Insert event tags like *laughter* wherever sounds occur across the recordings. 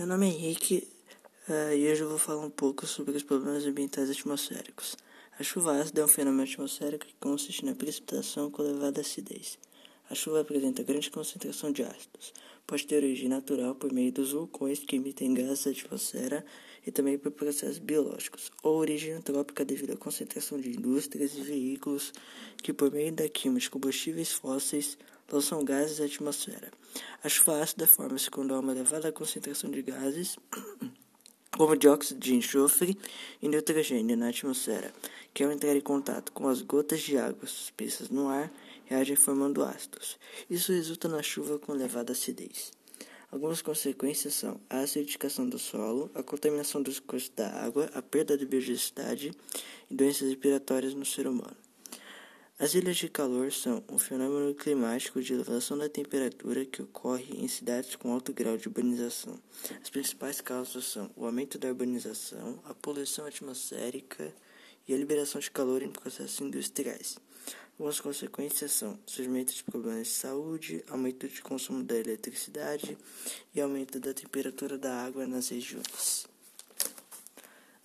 Meu nome é Henrique uh, e hoje eu vou falar um pouco sobre os problemas ambientais atmosféricos. A chuva ácida é um fenômeno atmosférico que consiste na precipitação com elevada acidez. A chuva apresenta grande concentração de ácidos. Pode ter origem natural por meio dos vulcões que emitem gases da atmosfera e também por processos biológicos, ou origem antrópica devido à concentração de indústrias e veículos que, por meio da queima de combustíveis fósseis, lançam gases à atmosfera. A chuva ácida forma-se quando há uma elevada concentração de gases, *clears throat* como dióxido de enxofre e nitrogênio na atmosfera, que ao entrar em contato com as gotas de água suspensas no ar, reagem formando ácidos. Isso resulta na chuva com elevada acidez. Algumas consequências são a acidificação do solo, a contaminação dos cursos da água, a perda de biodiversidade e doenças respiratórias no ser humano. As ilhas de calor são um fenômeno climático de elevação da temperatura que ocorre em cidades com alto grau de urbanização. As principais causas são o aumento da urbanização, a poluição atmosférica e a liberação de calor em processos industriais. Algumas consequências são surgimento de problemas de saúde, aumento de consumo da eletricidade e aumento da temperatura da água nas regiões.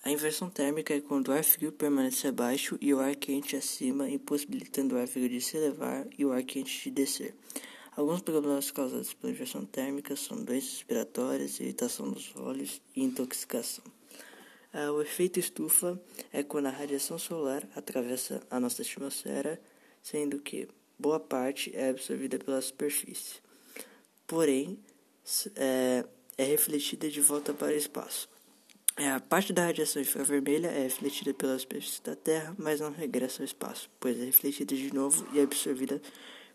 A inversão térmica é quando o ar frio permanece abaixo e o ar quente acima, impossibilitando o ar frio de se elevar e o ar quente de descer. Alguns problemas causados pela inversão térmica são doenças respiratórias, irritação dos olhos e intoxicação. Ah, o efeito estufa é quando a radiação solar atravessa a nossa atmosfera, sendo que boa parte é absorvida pela superfície, porém é, é refletida de volta para o espaço. É, a parte da radiação infravermelha é refletida pela superfície da Terra, mas não regressa ao espaço, pois é refletida de novo e absorvida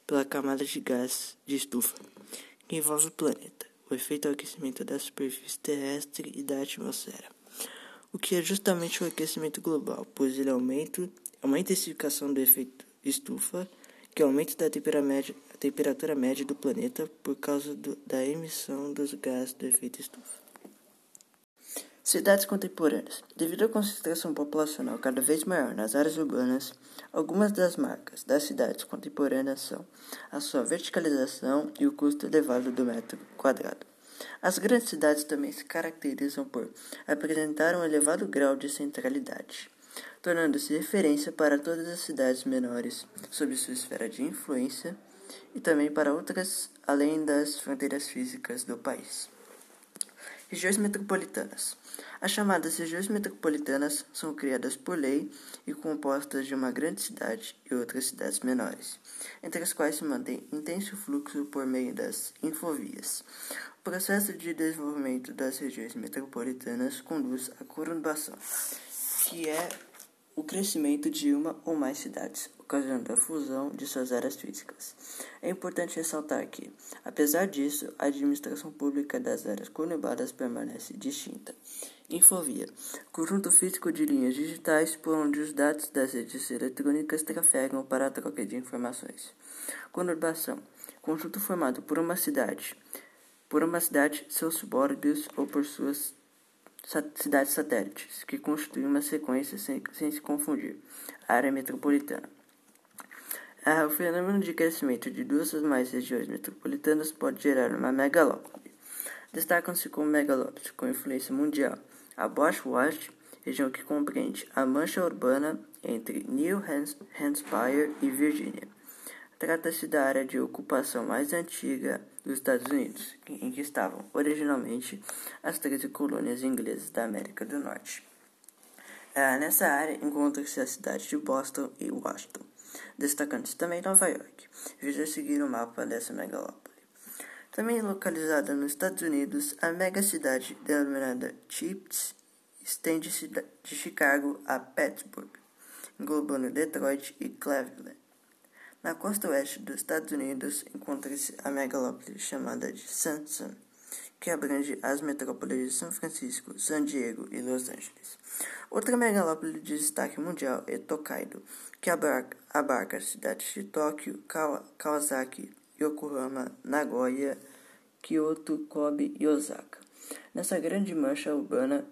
pela camada de gás de estufa que envolve o planeta. O efeito é o aquecimento da superfície terrestre e da atmosfera, o que é justamente o aquecimento global, pois ele aumenta é uma intensificação do efeito estufa, que aumenta da temperatura média, temperatura média do planeta por causa do, da emissão dos gases do efeito estufa. Cidades contemporâneas. Devido à concentração populacional cada vez maior nas áreas urbanas, algumas das marcas das cidades contemporâneas são a sua verticalização e o custo elevado do metro quadrado. As grandes cidades também se caracterizam por apresentar um elevado grau de centralidade, tornando-se referência para todas as cidades menores sob sua esfera de influência e também para outras além das fronteiras físicas do país. Regiões metropolitanas. As chamadas regiões metropolitanas são criadas por lei e compostas de uma grande cidade e outras cidades menores, entre as quais se mantém intenso fluxo por meio das infovias. O processo de desenvolvimento das regiões metropolitanas conduz à conurbação, que é o crescimento de uma ou mais cidades, ocasionando a fusão de suas áreas físicas. É importante ressaltar que, apesar disso, a administração pública das áreas conurbadas permanece distinta. Infovia conjunto físico de linhas digitais por onde os dados das redes eletrônicas trafegam para a troca de informações. Conurbação conjunto formado por uma cidade, por uma cidade, seus subúrbios ou por suas cidades satélites, que constituem uma sequência sem, sem se confundir. Área metropolitana. Ah, o fenômeno de crescimento de duas ou mais regiões metropolitanas pode gerar uma megalópole. Destacam-se como megalópolis com influência mundial a Bosch-Wash, região que compreende a mancha urbana entre New Hampshire e Virgínia. Trata-se da área de ocupação mais antiga dos Estados Unidos, em que estavam originalmente as 13 colônias inglesas da América do Norte. Ah, nessa área encontra-se a cidade de Boston e Washington destacando-se também Nova York. Veja seguir o mapa dessa megalópole. Também localizada nos Estados Unidos, a megacidade denominada Chips estende-se de Chicago a Pittsburgh, englobando Detroit e Cleveland. Na costa oeste dos Estados Unidos encontra-se a megalópole chamada de Sanson que abrange as metrópoles de São Francisco, San Diego e Los Angeles. Outra megalópole de destaque mundial é Tokaido, que abarca, abarca as cidades de Tóquio, Kawasaki, Yokohama, Nagoya, Kyoto, Kobe e Osaka. Nessa grande mancha urbana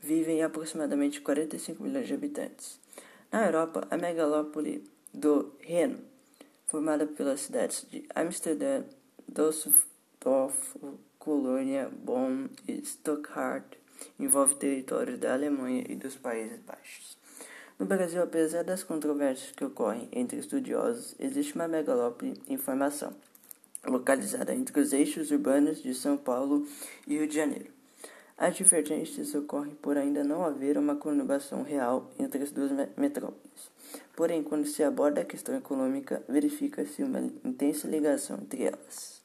vivem aproximadamente 45 milhões de habitantes. Na Europa, a megalópole do Reno, formada pelas cidades de Amsterdã, Düsseldorf, Colônia, Bonn e Stuttgart envolve territórios da Alemanha e dos Países Baixos. No Brasil, apesar das controvérsias que ocorrem entre estudiosos, existe uma megalópole em formação, localizada entre os eixos urbanos de São Paulo e Rio de Janeiro. As divergências ocorrem por ainda não haver uma conurbação real entre as duas metrópoles. Porém, quando se aborda a questão econômica, verifica-se uma intensa ligação entre elas.